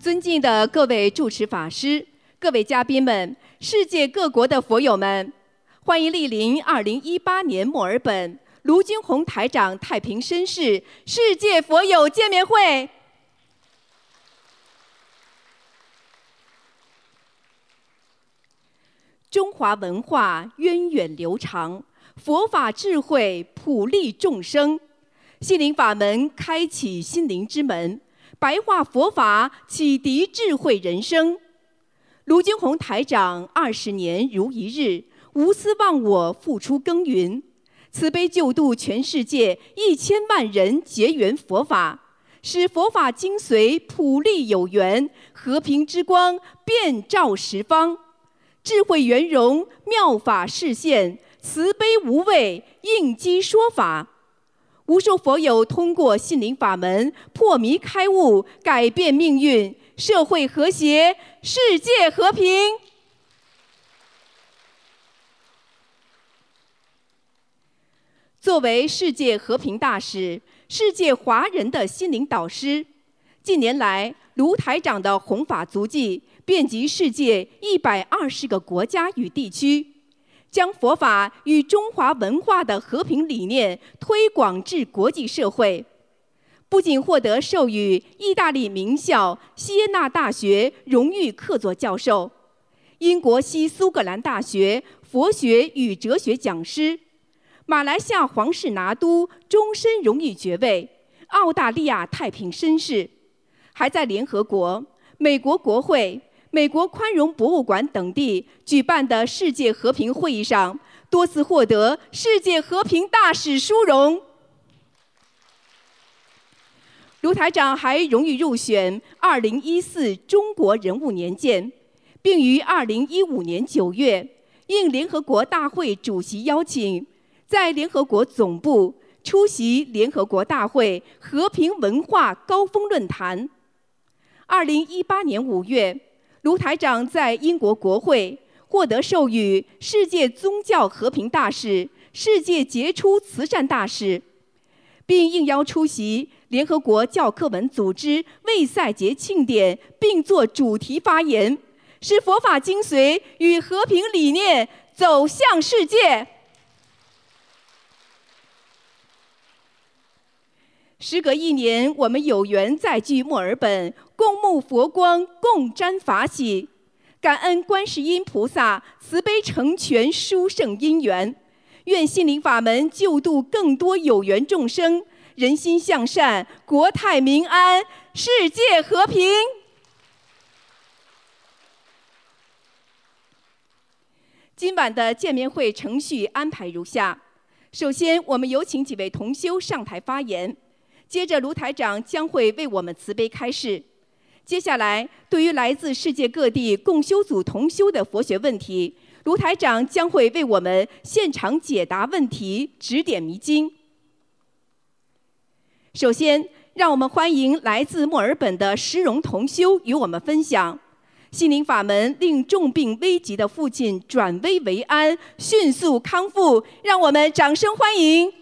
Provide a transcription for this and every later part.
尊敬的各位主持法师、各位嘉宾们、世界各国的佛友们，欢迎莅临2018年墨尔本卢军宏台长太平绅士世界佛友见面会。中华文化源远流长，佛法智慧普利众生，心灵法门开启心灵之门。白话佛法启迪智慧人生，卢军宏台长二十年如一日，无私忘我，付出耕耘，慈悲救度全世界一千万人结缘佛法，使佛法精髓普利有缘，和平之光遍照十方，智慧圆融妙法示现，慈悲无畏应机说法。无数佛友通过心灵法门破迷开悟，改变命运，社会和谐，世界和平。作为世界和平大使，世界华人的心灵导师，近年来卢台长的弘法足迹遍及世界一百二十个国家与地区。将佛法与中华文化的和平理念推广至国际社会，不仅获得授予意大利名校锡耶纳大学荣誉客座教授、英国西苏格兰大学佛学与哲学讲师、马来西亚皇室拿督终身荣誉爵位、澳大利亚太平绅士，还在联合国、美国国会。美国宽容博物馆等地举办的世界和平会议上，多次获得世界和平大使殊荣。卢台长还荣誉入选2014中国人物年鉴，并于2015年9月应联合国大会主席邀请，在联合国总部出席联合国大会和平文化高峰论坛。2018年5月。卢台长在英国国会获得授予世界宗教和平大使、世界杰出慈善大使，并应邀出席联合国教科文组织卫赛节庆典，并作主题发言，使佛法精髓与和平理念走向世界。时隔一年，我们有缘再聚墨尔本，共沐佛光，共沾法喜，感恩观世音菩萨慈悲成全殊胜因缘，愿心灵法门救度更多有缘众生，人心向善，国泰民安，世界和平。今晚的见面会程序安排如下：首先，我们有请几位同修上台发言。接着，卢台长将会为我们慈悲开示。接下来，对于来自世界各地共修组同修的佛学问题，卢台长将会为我们现场解答问题，指点迷津。首先，让我们欢迎来自墨尔本的石荣同修与我们分享心灵法门令重病危急的父亲转危为安，迅速康复。让我们掌声欢迎。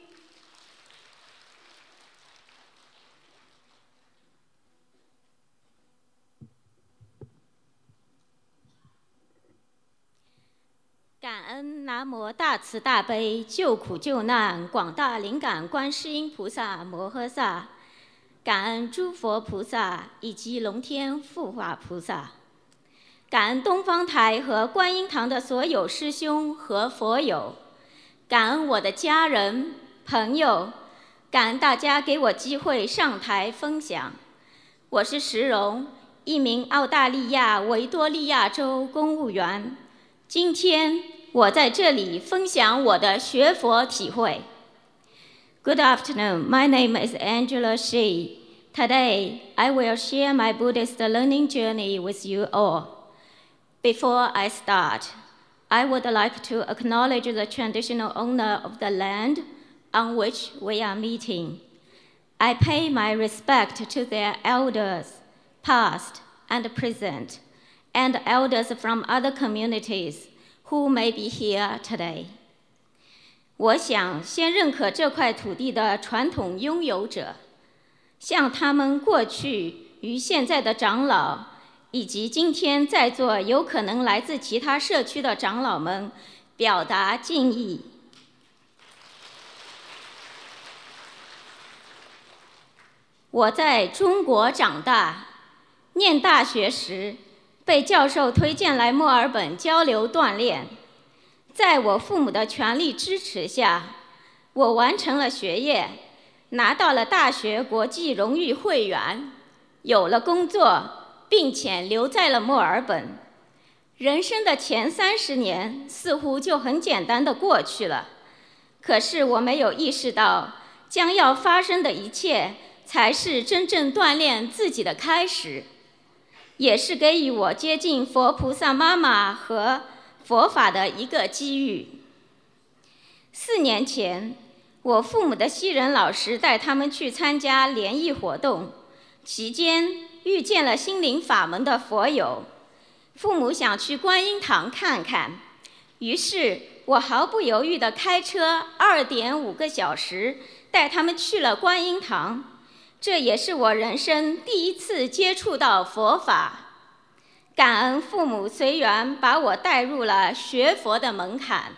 感恩南无大慈大悲救苦救难广大灵感观世音菩萨摩诃萨，感恩诸佛菩萨以及龙天护法菩萨，感恩东方台和观音堂的所有师兄和佛友，感恩我的家人朋友，感恩大家给我机会上台分享。我是石荣，一名澳大利亚维多利亚州公务员，今天。我在这里分享我的学佛体会。Good afternoon. My name is Angela Shi. Today, I will share my Buddhist learning journey with you all. Before I start, I would like to acknowledge the traditional owner of the land on which we are meeting. I pay my respect to their elders, past and present, and elders from other communities Who may be here today？我想先认可这块土地的传统拥有者，向他们过去与现在的长老，以及今天在座有可能来自其他社区的长老们，表达敬意。我在中国长大，念大学时被教授推荐来墨尔本交流锻炼。在我父母的全力支持下，我完成了学业，拿到了大学国际荣誉会员，有了工作，并且留在了墨尔本。人生的前三十年似乎就很简单的过去了，可是我没有意识到将要发生的一切。才是真正锻炼自己的开始，也是给予我接近佛菩萨妈妈和佛法的一个机遇。四年前，我父母的西人老师带他们去参加联谊活动，期间遇见了心灵法门的佛友。父母想去观音堂看看，于是我毫不犹豫地开车二点五个小时带他们去了观音堂。这也是我人生第一次接触到佛法，感恩父母随缘把我带入了学佛的门槛。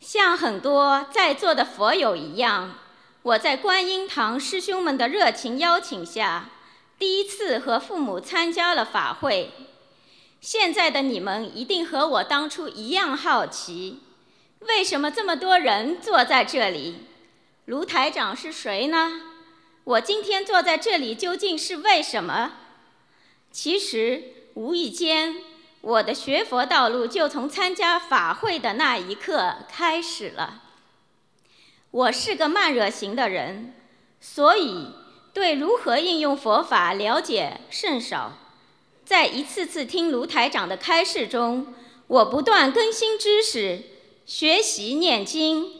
像很多在座的佛友一样，我在观音堂师兄们的热情邀请下，第一次和父母参加了法会。现在的你们一定和我当初一样好奇。为什么这么多人坐在这里？卢台长是谁呢？我今天坐在这里究竟是为什么？其实，无意间，我的学佛道路就从参加法会的那一刻开始了。我是个慢热型的人，所以对如何应用佛法了解甚少。在一次次听卢台长的开示中，我不断更新知识。学习念经，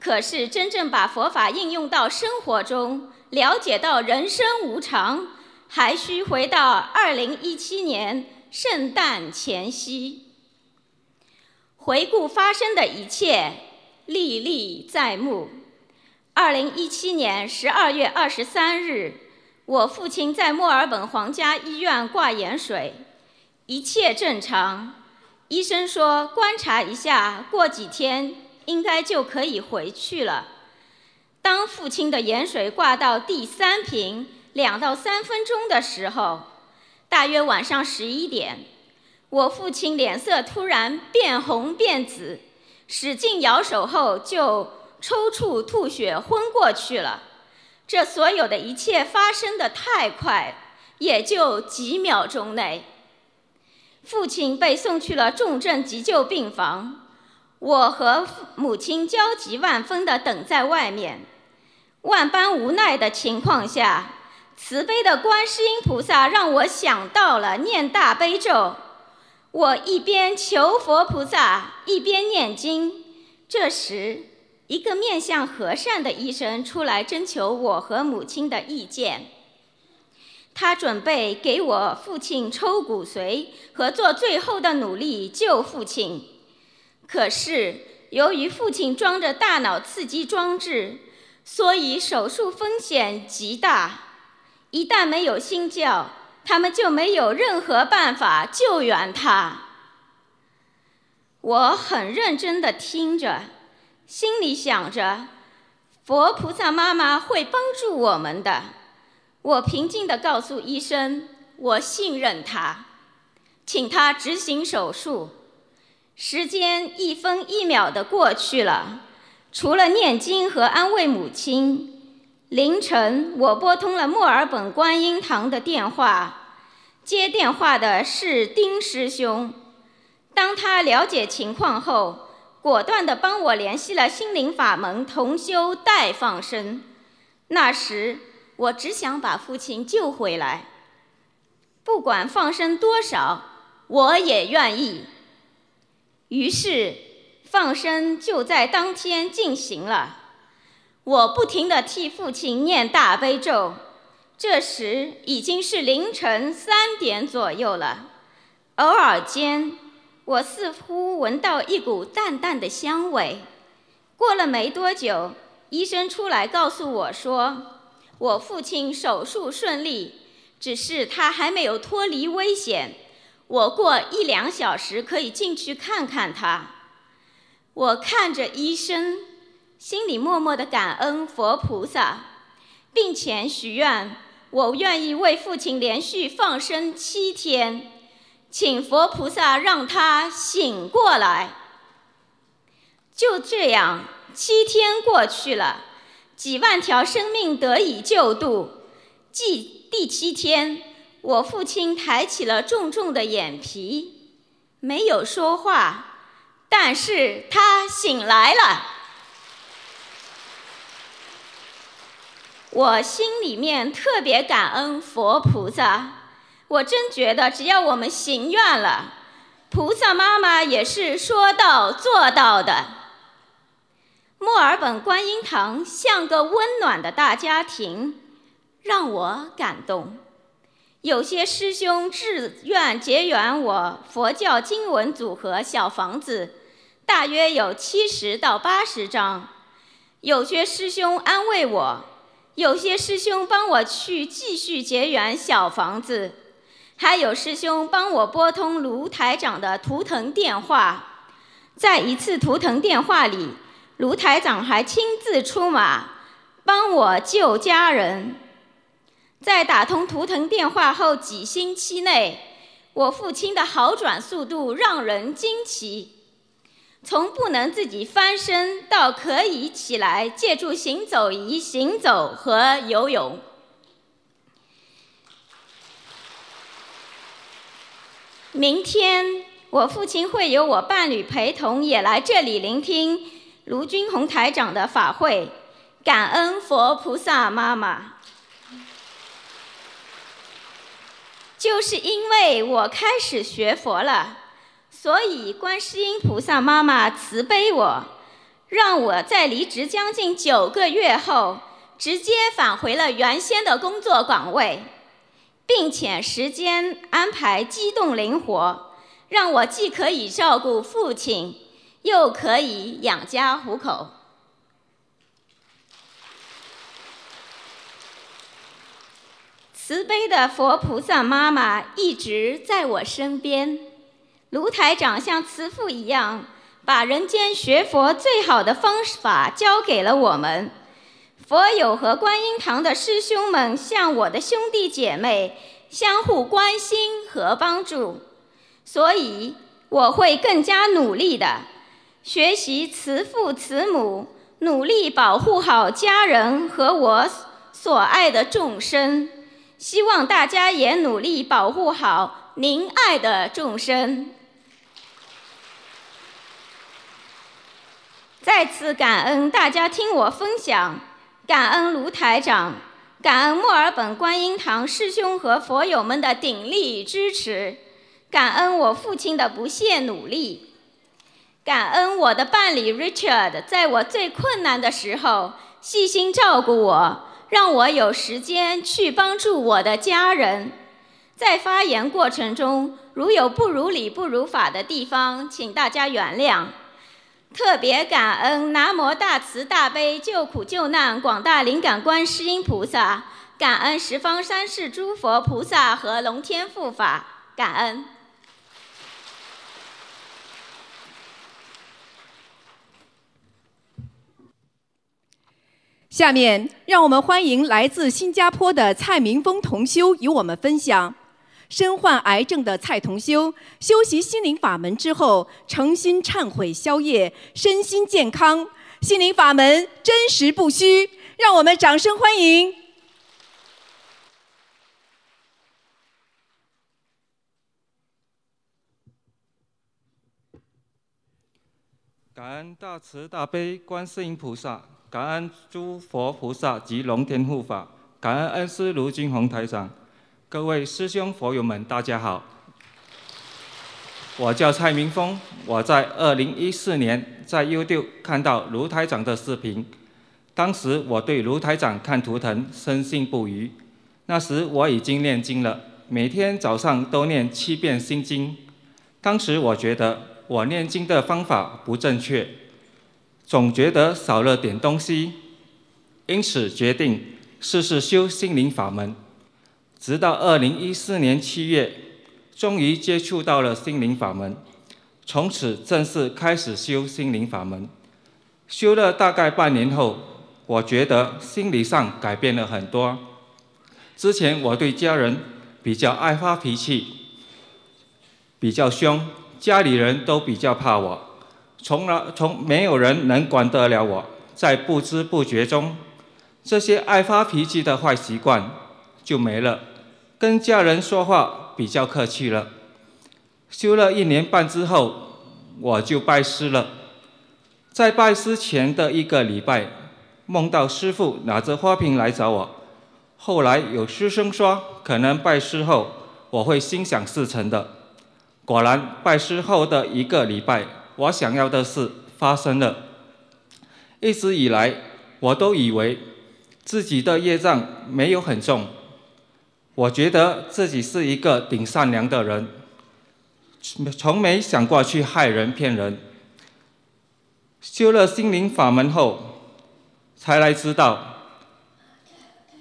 可是真正把佛法应用到生活中，了解到人生无常，还需回到二零一七年圣诞前夕。回顾发生的一切，历历在目。二零一七年十二月二十三日，我父亲在墨尔本皇家医院挂盐水，一切正常。医生说：“观察一下，过几天应该就可以回去了。”当父亲的盐水挂到第三瓶两到三分钟的时候，大约晚上十一点，我父亲脸色突然变红变紫，使劲摇手后就抽搐吐血昏过去了。这所有的一切发生的太快，也就几秒钟内。父亲被送去了重症急救病房，我和母亲焦急万分地等在外面。万般无奈的情况下，慈悲的观世音菩萨让我想到了念大悲咒。我一边求佛菩萨，一边念经。这时，一个面相和善的医生出来征求我和母亲的意见。他准备给我父亲抽骨髓和做最后的努力救父亲，可是由于父亲装着大脑刺激装置，所以手术风险极大。一旦没有心跳，他们就没有任何办法救援他。我很认真地听着，心里想着，佛菩萨妈妈会帮助我们的。我平静地告诉医生：“我信任他，请他执行手术。”时间一分一秒地过去了，除了念经和安慰母亲，凌晨我拨通了墨尔本观音堂的电话，接电话的是丁师兄。当他了解情况后，果断地帮我联系了心灵法门同修代放生。那时。我只想把父亲救回来，不管放生多少，我也愿意。于是，放生就在当天进行了。我不停地替父亲念大悲咒。这时已经是凌晨三点左右了。偶尔间，我似乎闻到一股淡淡的香味。过了没多久。医生出来告诉我说，我父亲手术顺利，只是他还没有脱离危险。我过一两小时可以进去看看他。我看着医生，心里默默的感恩佛菩萨，并且许愿，我愿意为父亲连续放生七天，请佛菩萨让他醒过来。就这样，七天过去了，几万条生命得以救度。第第七天，我父亲抬起了重重的眼皮，没有说话，但是他醒来了。我心里面特别感恩佛菩萨，我真觉得只要我们行愿了，菩萨妈妈也是说到做到的。墨尔本观音堂像个温暖的大家庭，让我感动。有些师兄自愿结缘我佛教经文组合小房子，大约有七十到八十张。有些师兄安慰我，有些师兄帮我去继续结缘小房子，还有师兄帮我拨通卢台长的图腾电话。在一次图腾电话里。卢台长还亲自出马帮我救家人。在打通图腾电话后几星期内，我父亲的好转速度让人惊奇，从不能自己翻身到可以起来，借助行走仪行走和游泳。明天我父亲会有我伴侣陪同，也来这里聆听。卢军宏台长的法会，感恩佛菩萨妈妈，就是因为我开始学佛了，所以观世音菩萨妈妈慈悲我，让我在离职将近九个月后，直接返回了原先的工作岗位，并且时间安排机动灵活，让我既可以照顾父亲。又可以养家糊口。慈悲的佛菩萨妈妈一直在我身边。卢台长像慈父一样，把人间学佛最好的方法教给了我们。佛友和观音堂的师兄们像我的兄弟姐妹，相互关心和帮助。所以我会更加努力的。学习慈父慈母，努力保护好家人和我所爱的众生。希望大家也努力保护好您爱的众生。再次感恩大家听我分享，感恩卢台长，感恩墨尔本观音堂师兄和佛友们的鼎力支持，感恩我父亲的不懈努力。感恩我的伴侣 Richard，在我最困难的时候细心照顾我，让我有时间去帮助我的家人。在发言过程中，如有不如理、不如法的地方，请大家原谅。特别感恩南无大慈大悲救苦救难广大灵感观世音菩萨，感恩十方三世诸佛菩萨和龙天护法，感恩。下面，让我们欢迎来自新加坡的蔡明峰同修与我们分享：身患癌症的蔡同修修习心灵法门之后，诚心忏悔消业，身心健康。心灵法门真实不虚，让我们掌声欢迎！感恩大慈大悲观世音菩萨。感恩诸佛菩萨及龙天护法，感恩恩师卢金红台长，各位师兄佛友们，大家好。我叫蔡明峰，我在二零一四年在 YouTube 看到卢台长的视频，当时我对卢台长看图腾深信不疑。那时我已经念经了，每天早上都念七遍心经。当时我觉得我念经的方法不正确。总觉得少了点东西，因此决定试试修心灵法门。直到二零一四年七月，终于接触到了心灵法门，从此正式开始修心灵法门。修了大概半年后，我觉得心理上改变了很多。之前我对家人比较爱发脾气，比较凶，家里人都比较怕我，从来从没有人能管得了我。在不知不觉中，这些爱发脾气的坏习惯就没了。跟家人说话比较客气了。修了一年半之后，我就拜师了。在拜师前的一个礼拜，梦到师傅拿着花瓶来找我。后来有师生说，可能拜师后我会心想事成的。果然，拜师后的一个礼拜，我想要的事发生了。一直以来，我都以为自己的业障没有很重。我觉得自己是一个顶善良的人，从没想过去害人骗人。修了心灵法门后，才来知道，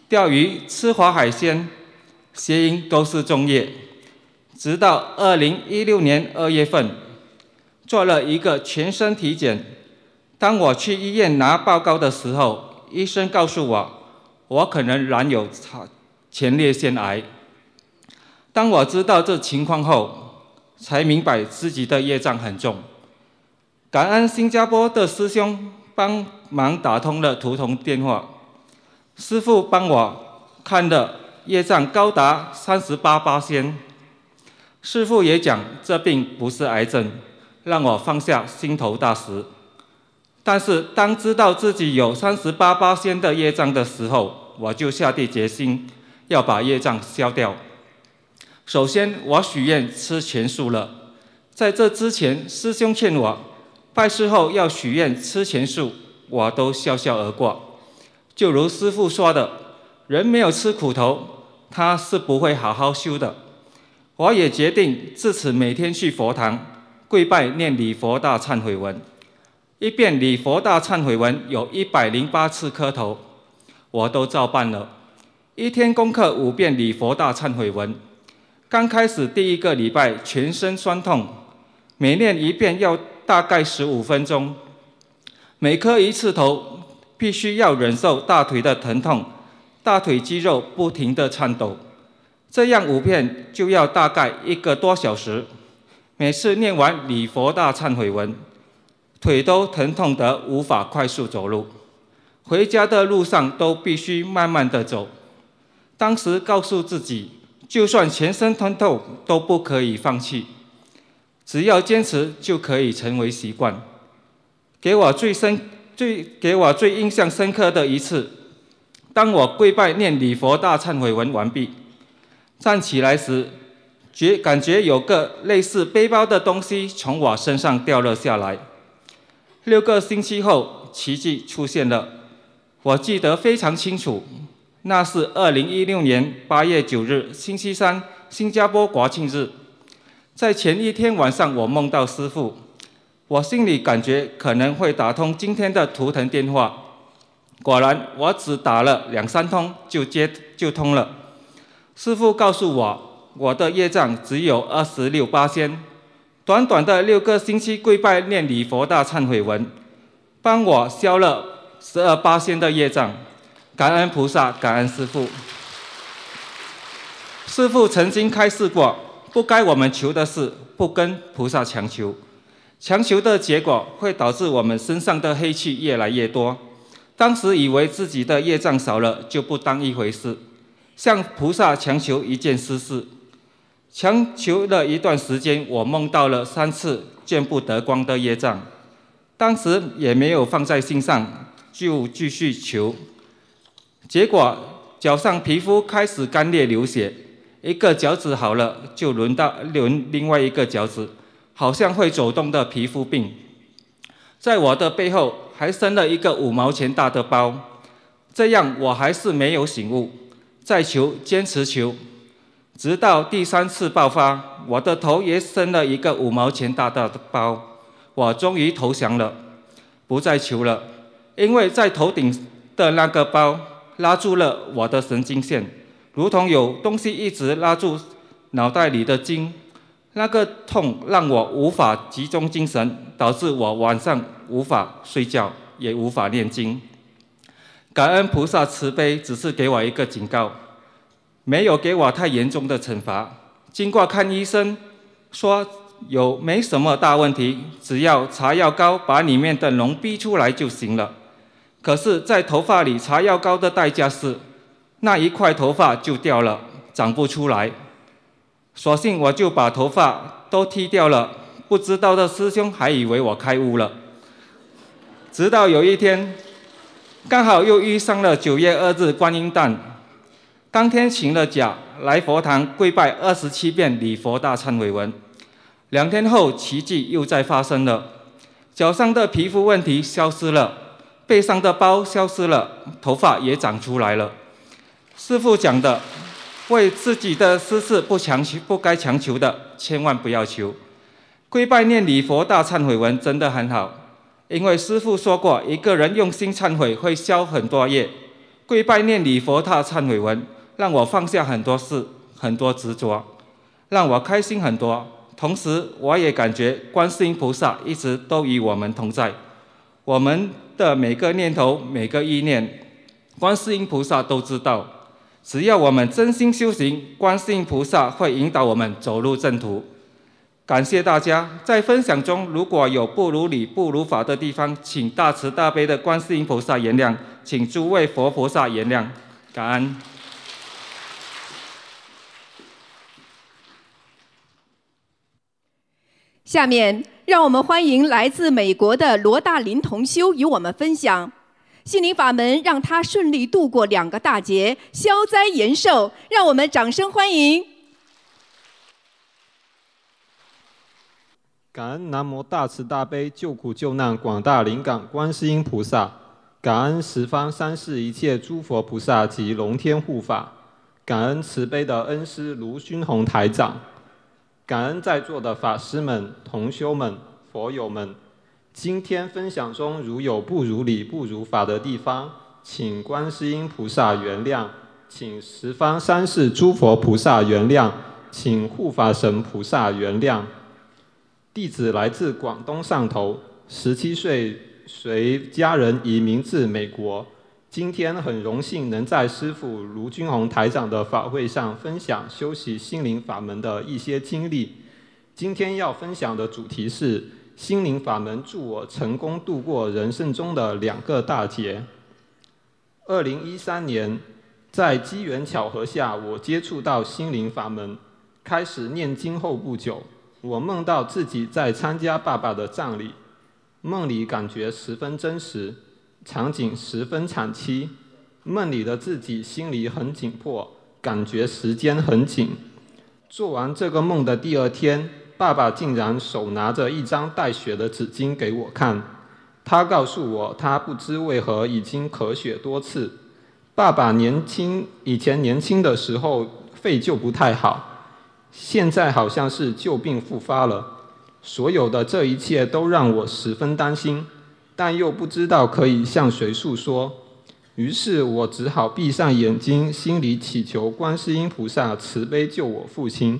钓鱼、吃活海鲜、谐音都是重业。直到二零一六年二月份，做了一个全身体检。当我去医院拿报告的时候，医生告诉我，我可能染有。前列腺癌。当我知道这情况后，才明白自己的业障很重。感恩新加坡的师兄帮忙打通了图腾电话，师傅帮我看的业障高达三十八八仙。师傅也讲这病不是癌症，让我放下心头大石。但是当知道自己有三十八八仙的业障的时候，我就下定决心。要把业障消掉。首先，我许愿吃全素了。在这之前，师兄劝我拜师后要许愿吃全素，我都笑笑而过。就如师父说的，人没有吃苦头，他是不会好好修的。我也决定自此每天去佛堂跪拜念礼佛大忏悔文，一遍礼佛大忏悔文有一百零八次磕头，我都照办了。一天功课五遍礼佛大忏悔文，刚开始第一个礼拜全身酸痛，每念一遍要大概十五分钟，每磕一次头必须要忍受大腿的疼痛，大腿肌肉不停的颤抖，这样五遍就要大概一个多小时。每次念完礼佛大忏悔文，腿都疼痛得无法快速走路，回家的路上都必须慢慢的走。当时告诉自己，就算全身疼痛都不可以放弃，只要坚持就可以成为习惯。给我最深、最给我最印象深刻的一次，当我跪拜念礼佛大忏悔文完毕，站起来时，觉感觉有个类似背包的东西从我身上掉了下来。六个星期后，奇迹出现了，我记得非常清楚。那是二零一六年八月九日，星期三，新加坡国庆日。在前一天晚上，我梦到师傅，我心里感觉可能会打通今天的图腾电话。果然，我只打了两三通就接就通了。师傅告诉我，我的业障只有二十六八仙，短短的六个星期跪拜念礼佛大忏悔文，帮我消了十二八仙的业障。感恩菩萨，感恩师父。师父曾经开示过，不该我们求的事，不跟菩萨强求。强求的结果会导致我们身上的黑气越来越多。当时以为自己的业障少了，就不当一回事，向菩萨强求一件私事。强求了一段时间，我梦到了三次见不得光的业障，当时也没有放在心上，就继续求。结果脚上皮肤开始干裂流血，一个脚趾好了，就轮到轮另外一个脚趾，好像会走动的皮肤病。在我的背后还生了一个五毛钱大的包，这样我还是没有醒悟，再求坚持求，直到第三次爆发，我的头也生了一个五毛钱大大的包，我终于投降了，不再求了，因为在头顶。的那个包拉住了我的神经线，如同有东西一直拉住脑袋里的筋。那个痛让我无法集中精神，导致我晚上无法睡觉，也无法念经。感恩菩萨慈悲，只是给我一个警告，没有给我太严重的惩罚。经过看医生，说有没什么大问题，只要擦药膏把里面的脓逼出来就行了。可是，在头发里擦药膏的代价是，那一块头发就掉了，长不出来。索性我就把头发都剃掉了，不知道的师兄还以为我开悟了。直到有一天，刚好又遇上了九月二日观音诞，当天请了假来佛堂跪拜二十七遍礼佛大忏悔文。两天后，奇迹又再发生了，脚上的皮肤问题消失了，背上的包消失了，头发也长出来了。师傅讲的。为自己的私事不强求，不该强求的，千万不要求。跪拜念礼佛大忏悔文真的很好，因为师父说过，一个人用心忏悔会消很多业。跪拜念礼佛大忏悔文，让我放下很多事，很多执着，让我开心很多。同时，我也感觉观世音菩萨一直都与我们同在。我们的每个念头、每个意念，观世音菩萨都知道。只要我们真心修行，观世音菩萨会引导我们走入正途。感谢大家，在分享中如果有不如理、不如法的地方，请大慈大悲的观世音菩萨原谅，请诸位佛菩萨原谅，感恩。下面，让我们欢迎来自美国的罗大林同修与我们分享。心灵法门让他顺利度过两个大劫，消灾延寿。让我们掌声欢迎！感恩南无大慈大悲救苦救难广大灵感观世音菩萨，感恩十方三世一切诸佛菩萨及龙天护法，感恩慈悲的恩师卢勋宏台长，感恩在座的法师们、同修们、佛友们。今天分享中如有不如理、不如法的地方，请观世音菩萨原谅，请十方三世诸佛菩萨原谅，请护法神菩萨原谅。弟子来自广东汕头，十七岁随家人移民至美国。今天很荣幸能在师父卢军宏台长的法会上分享修习心灵法门的一些经历。今天要分享的主题是。心灵法门助我成功度过人生中的两个大劫。二零一三年，在机缘巧合下，我接触到心灵法门，开始念经后不久，我梦到自己在参加爸爸的葬礼，梦里感觉十分真实，场景十分惨凄，梦里的自己心里很紧迫，感觉时间很紧。做完这个梦的第二天。爸爸竟然手拿着一张带血的纸巾给我看，他告诉我，他不知为何已经咳血多次。爸爸年轻以前年轻的时候肺就不太好，现在好像是旧病复发了。所有的这一切都让我十分担心，但又不知道可以向谁诉说。于是我只好闭上眼睛，心里祈求观世音菩萨慈悲救我父亲。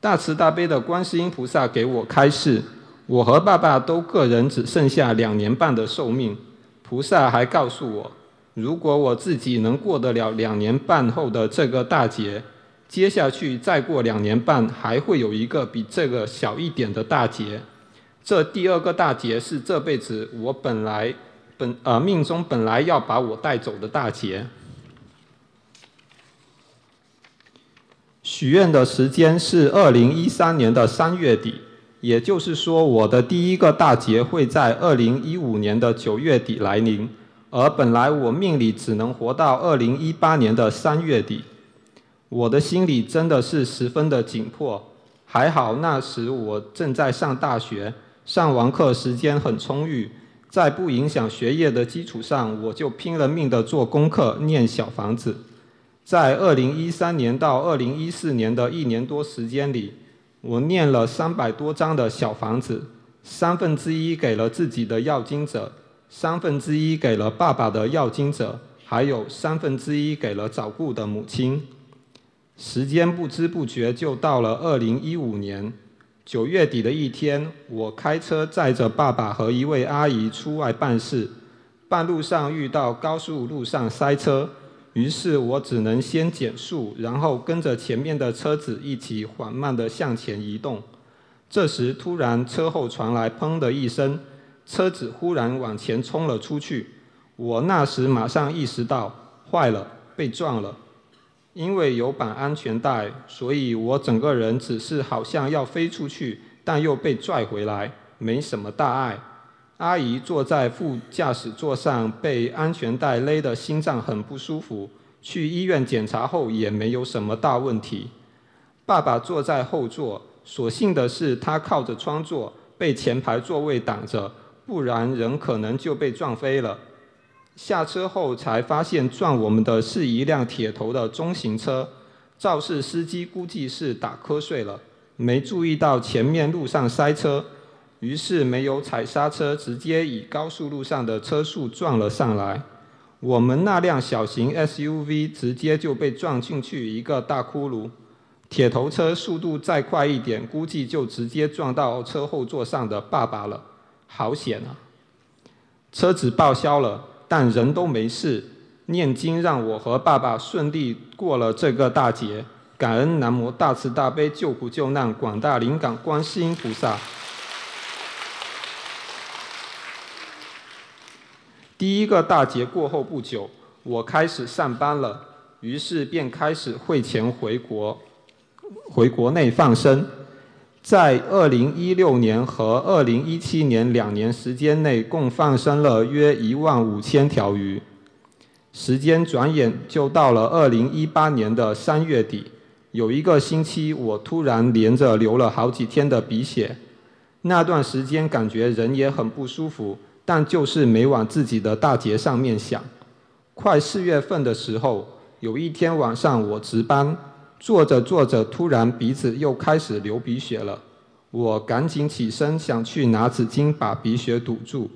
大慈大悲的观世音菩萨给我开示，我和爸爸都个人只剩下两年半的寿命。菩萨还告诉我，如果我自己能过得了两年半后的这个大劫，接下去再过两年半还会有一个比这个小一点的大劫。这第二个大劫是这辈子我本来本呃命中本来要把我带走的大劫。许愿的时间是二零一三年的三月底，也就是说，我的第一个大劫会在二零一五年的九月底来临，而本来我命里只能活到二零一八年的三月底，我的心里真的是十分的紧迫。还好那时我正在上大学，上完课时间很充裕，在不影响学业的基础上，我就拼了命的做功课，念小房子。在二零一三年到二零一四年的一年多时间里，我念了三百多张的小房子，三分之一给了自己的要经者，三分之一给了爸爸的要经者，还有三分之一给了早故的母亲。时间不知不觉就到了二零一五年九月底的一天，我开车载着爸爸和一位阿姨出外办事，半路上遇到高速路上塞车，于是我只能先减速，然后跟着前面的车子一起缓慢地向前移动。这时，突然车后传来“砰”的一声，车子忽然往前冲了出去。我那时马上意识到，坏了，被撞了。因为有绑安全带，所以我整个人只是好像要飞出去，但又被拽回来，没什么大碍。阿姨坐在副驾驶座上，被安全带勒得心脏很不舒服，去医院检查后也没有什么大问题。爸爸坐在后座，所幸的是他靠着窗座，被前排座位挡着，不然人可能就被撞飞了。下车后才发现撞我们的是一辆铁头的中型车，肇事司机估计是打瞌睡了，没注意到前面路上塞车，于是没有踩刹车，直接以高速路上的车速撞了上来。我们那辆小型 SUV 直接就被撞进去一个大窟窿，铁头车速度再快一点，估计就直接撞到车后座上的爸爸了，好险啊！车子报销了。但人都没事，念经让我和爸爸顺利过了这个大劫。感恩南无大慈大悲救苦救难广大灵感观世音菩萨。第一个大劫过后不久，我开始上班了，于是便开始汇钱回国，回国内放生。在二零一六年和二零一七年两年时间内，共放生了约一万五千条鱼。时间转眼就到了二零一八年的三月底，有一个星期，我突然连着流了好几天的鼻血。那段时间感觉人也很不舒服，但就是没往自己的大节上面想。快四月份的时候，有一天晚上我值班。做着做着，突然鼻子又开始流鼻血了。我赶紧起身想去拿纸巾把鼻血堵住。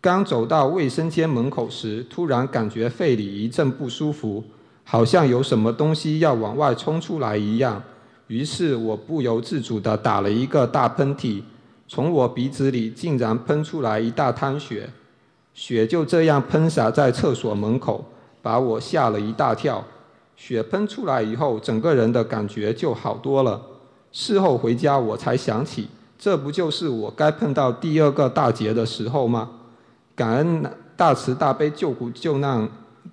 刚走到卫生间门口时，突然感觉肺里一阵不舒服，好像有什么东西要往外冲出来一样。于是我不由自主地打了一个大喷嚏，从我鼻子里竟然喷出来一大滩血，血就这样喷洒在厕所门口，把我吓了一大跳。血喷出来以后，整个人的感觉就好多了。事后回家，我才想起，这不就是我该碰到第二个大劫的时候吗？感恩大慈大悲救苦救难，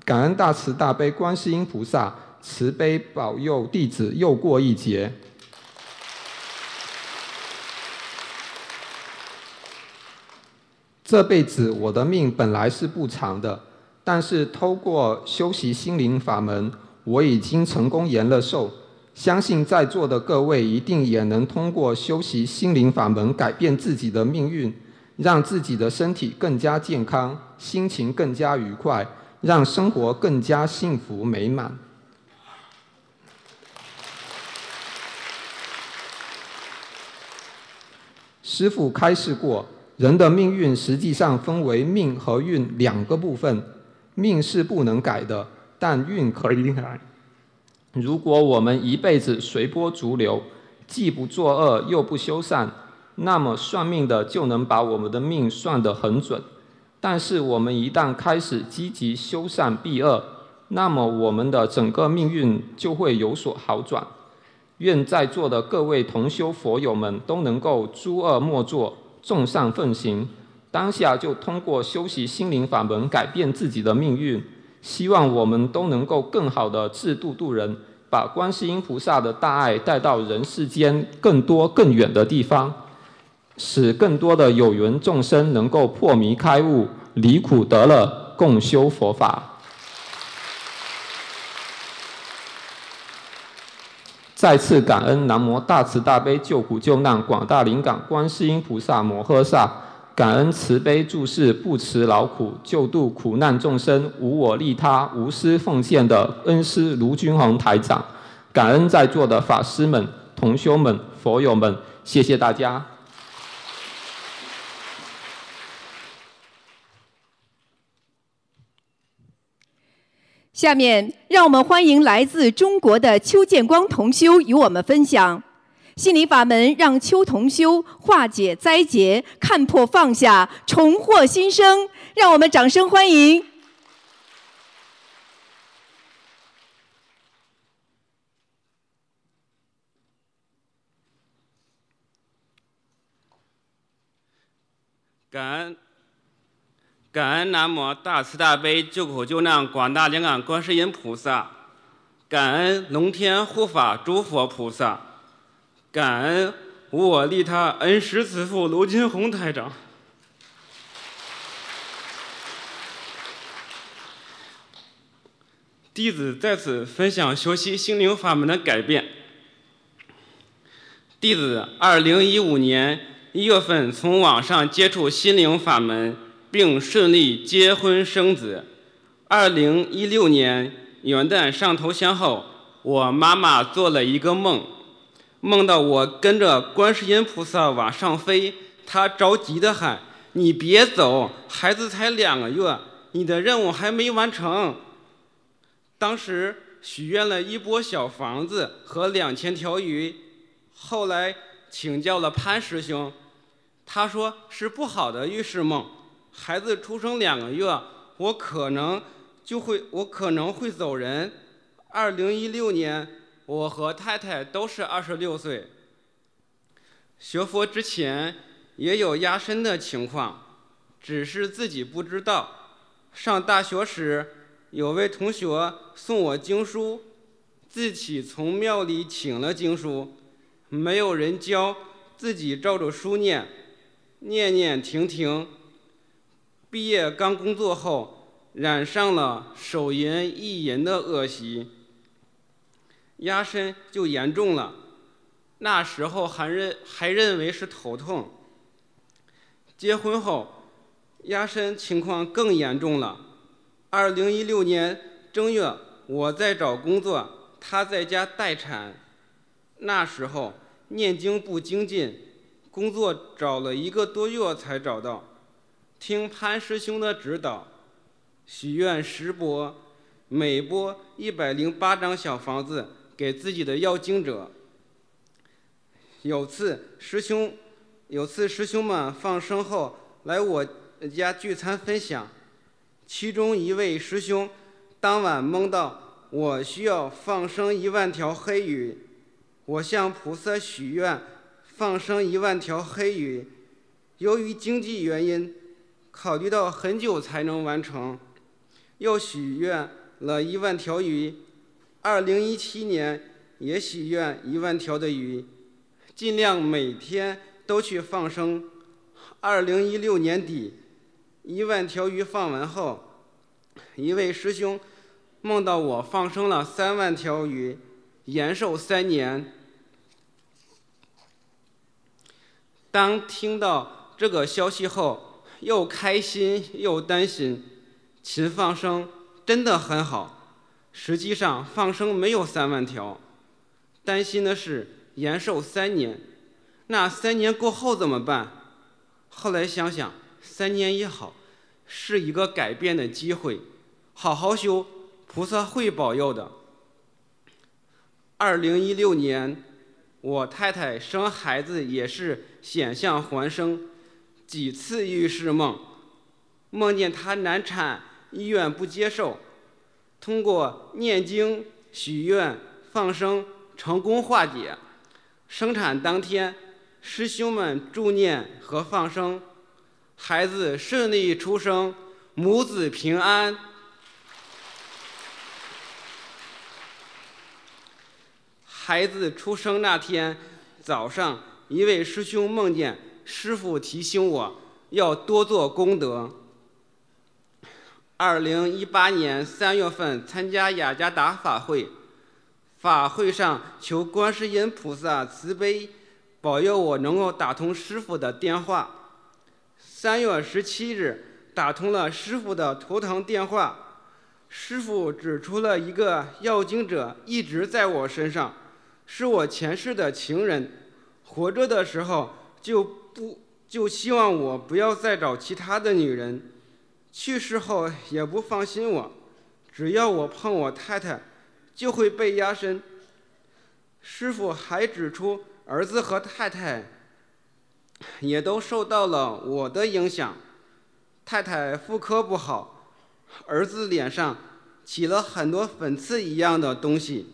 感恩大慈大悲观世音菩萨慈悲保佑弟子又过一劫。这辈子我的命本来是不长的，但是透过修习心灵法门。我已经成功延了寿，相信在座的各位一定也能通过修习心灵法门改变自己的命运，让自己的身体更加健康，心情更加愉快，让生活更加幸福美满。师父开示过，人的命运实际上分为命和运两个部分，命是不能改的。但运可以改。如果我们一辈子随波逐流，既不作恶又不修善，那么算命的就能把我们的命算得很准。但是我们一旦开始积极修善避恶，那么我们的整个命运就会有所好转。愿在座的各位同修佛友们都能够诸恶莫作，众善奉行，当下就通过修习心灵法门改变自己的命运。希望我们都能够更好的自度度人，把观世音菩萨的大爱带到人世间更多更远的地方，使更多的有缘众生能够破迷开悟，离苦得乐，共修佛法。再次感恩南无大慈大悲救苦救难广大灵感观世音菩萨摩诃萨。感恩慈悲注视不辞劳苦救度苦难众生无我利他无私奉献的恩师卢军宏台长，感恩在座的法师们、同修们、佛友们，谢谢大家。下面，让我们欢迎来自中国的邱建光同修与我们分享。心灵法门，让秋同修化解灾劫，看破放下，重获新生。让我们掌声欢迎。感恩，感恩南无大慈大悲救苦救难广大灵感观世音菩萨，感恩龙天护法诸佛菩萨，感恩无我利他恩师慈父卢金红台长。弟子在此分享学习心灵法门的改变。弟子二零一五年。一月份从网上接触心灵法门，并顺利结婚生子。二零一六年元旦上头香后，我妈妈做了一个梦，梦到我跟着观世音菩萨往上飞，她着急的喊：“你别走，孩子才两个月，你的任务还没完成。”当时许愿了一波小房子和两千条鱼，后来请教了潘师兄。他说是不好的预示梦，孩子出生两个月，我可能就会，我可能会走人。二零一六年，我和太太都是二十六岁。学佛之前也有压身的情况，只是自己不知道。上大学时，有位同学送我经书，自己从庙里请了经书，没有人教，自己照着书念。念念停停。毕业刚工作后，染上了手淫意淫的恶习，压身就严重了。那时候还认还认为是头痛。结婚后，压身情况更严重了。二零一六年正月，我在找工作，他在家待产。那时候念经不精进。工作找了一个多月才找到，听潘师兄的指导，许愿十波，每波一百零八张小房子给自己的要经者。有次师兄，有次师兄们放生后来我家聚餐分享，其中一位师兄当晚梦到我需要放生一万条黑鱼，我向菩萨许愿。放生一万条黑鱼，由于经济原因，考虑到很久才能完成，又许愿了一万条鱼。二零一七年也许愿一万条的鱼，尽量每天都去放生。二零一六年底，一万条鱼放完后，一位师兄梦到我放生了三万条鱼，延寿三年。当听到这个消息后，又开心又担心。勤放生真的很好，实际上放生没有三万条。担心的是延寿三年，那三年过后怎么办？后来想想，三年也好，是一个改变的机会，好好修，菩萨会保佑的。二零一六年。我太太生孩子也是险象环生，几次预示梦，梦见她难产，医院不接受，通过念经、许愿、放生成功化解。生产当天，师兄们助念和放生，孩子顺利出生，母子平安。孩子出生那天早上，一位师兄梦见师傅提醒我要多做功德。二零一八年三月份参加雅加达法会，法会上求观世音菩萨慈悲保佑我能够打通师傅的电话。三月十七日打通了师傅的图腾电话，师傅指出了一个要经者一直在我身上。是我前世的情人，活着的时候就不就希望我不要再找其他的女人，去世后也不放心我，只要我碰我太太，就会被压身。师傅还指出，儿子和太太也都受到了我的影响。太太妇科不好，儿子脸上起了很多粉刺一样的东西，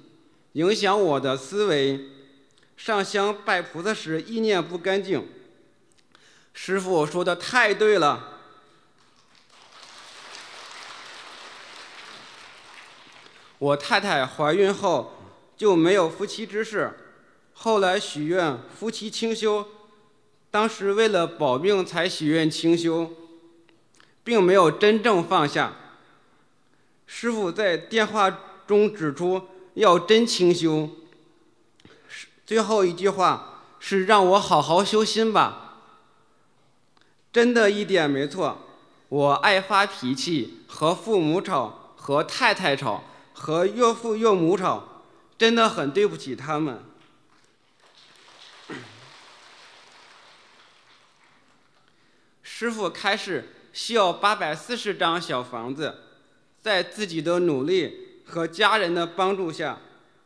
影响我的思维。上香拜菩萨时意念不干净。师傅说的太对了。我太太怀孕后就没有夫妻之事，后来许愿夫妻清修，当时为了保命才许愿清修，并没有真正放下。师傅在电话中指出要真清修，最后一句话是让我好好修心吧。真的一点没错，我爱发脾气，和父母吵，和太太吵。和岳父岳母吵，真的很对不起他们。师傅开始需要八百四十张小房子，在自己的努力和家人的帮助下，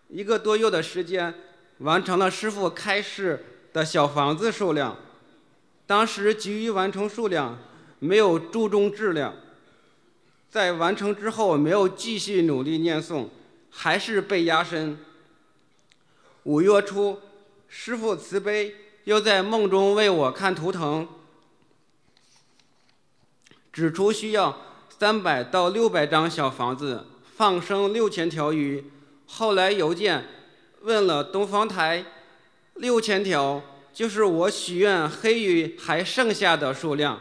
一个多月的时间完成了师傅开示的小房子数量。当时急于完成数量，没有注重质量。在完成之后，没有继续努力念诵，还是被压身。五月初，师父慈悲，又在梦中为我看图腾，指出需要三百到六百张小房子，放生六千条鱼。后来邮件问了东方台，六千条就是我许愿黑鱼还剩下的数量。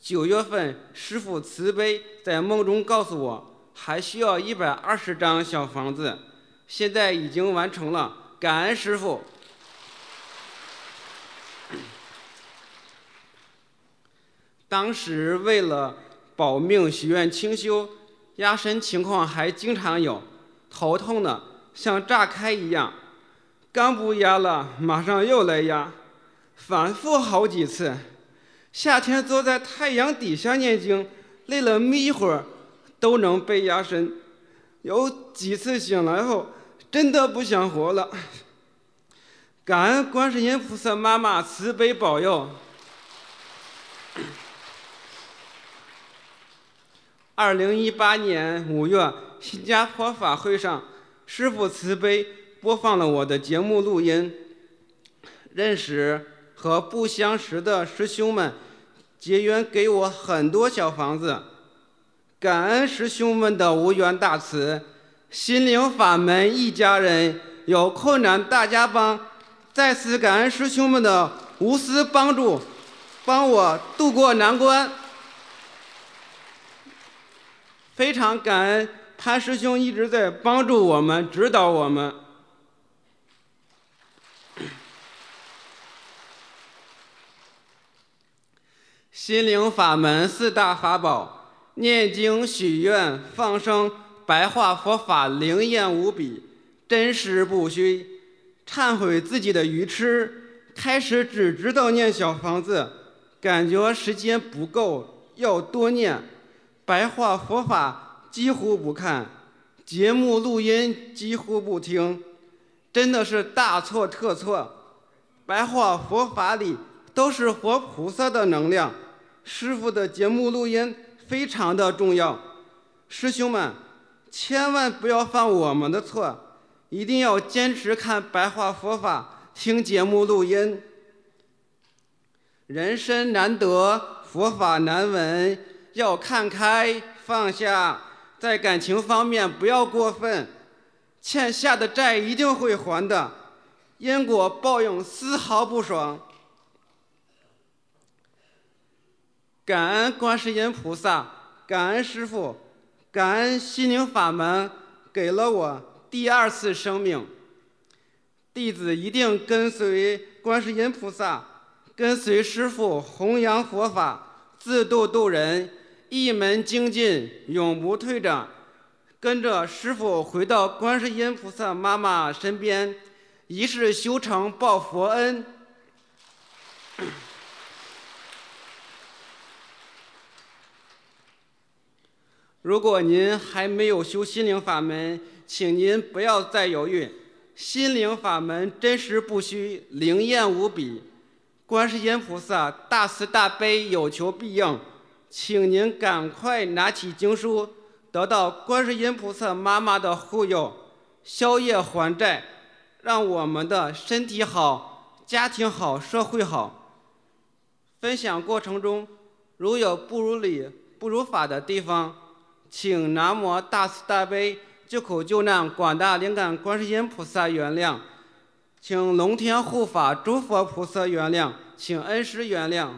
九月份，师傅慈悲在梦中告诉我，还需要一百二十张小房子，现在已经完成了，感恩师傅。当时为了保命许愿清修，压身情况还经常有，头痛的像炸开一样，刚不压了，马上又来压，反复好几次。夏天坐在太阳底下念经，累了眯一会儿，都能被压身。有几次醒来后，真的不想活了。感恩观世音菩萨妈妈慈悲保佑。二零一八年五月，新加坡法会上，师父慈悲播放了我的节目录音。认识。和不相识的师兄们结缘，给我很多小房子，感恩师兄们的无缘大慈，心灵法门一家人，有困难大家帮，再次感恩师兄们的无私帮助，帮我渡过难关。非常感恩潘师兄一直在帮助我们，指导我们。心灵法门四大法宝：念经、许愿、放生。白话佛法灵验无比，真实不虚。忏悔自己的愚痴，开始只知道念小房子，感觉时间不够，要多念。白话佛法几乎不看，节目录音几乎不听，真的是大错特错。白话佛法里都是活菩萨的能量。师傅的节目录音非常的重要，师兄们千万不要犯我们的错，一定要坚持看白话佛法，听节目录音。人生难得，佛法难闻，要看开放下，在感情方面不要过分，欠下的债一定会还的，因果报应丝毫不爽。感恩观世音菩萨，感恩师父，感恩心灵法门给了我第二次生命。弟子一定跟随观世音菩萨，跟随师父弘扬佛法，自度度人，一门精进，永不退转。跟着师父回到观世音菩萨妈妈身边，一世修成报佛恩。如果您还没有修心灵法门，请您不要再犹豫。心灵法门真实不虚，灵验无比。观世音菩萨大慈大悲，有求必应。请您赶快拿起经书，得到观世音菩萨妈妈的护佑，消业还债，让我们的身体好、家庭好、社会好。分享过程中，如有不如理、不如法的地方，请南无大慈大悲救苦救难广大灵感观世音菩萨原谅，请龙天护法诸佛菩萨原谅，请恩师原谅。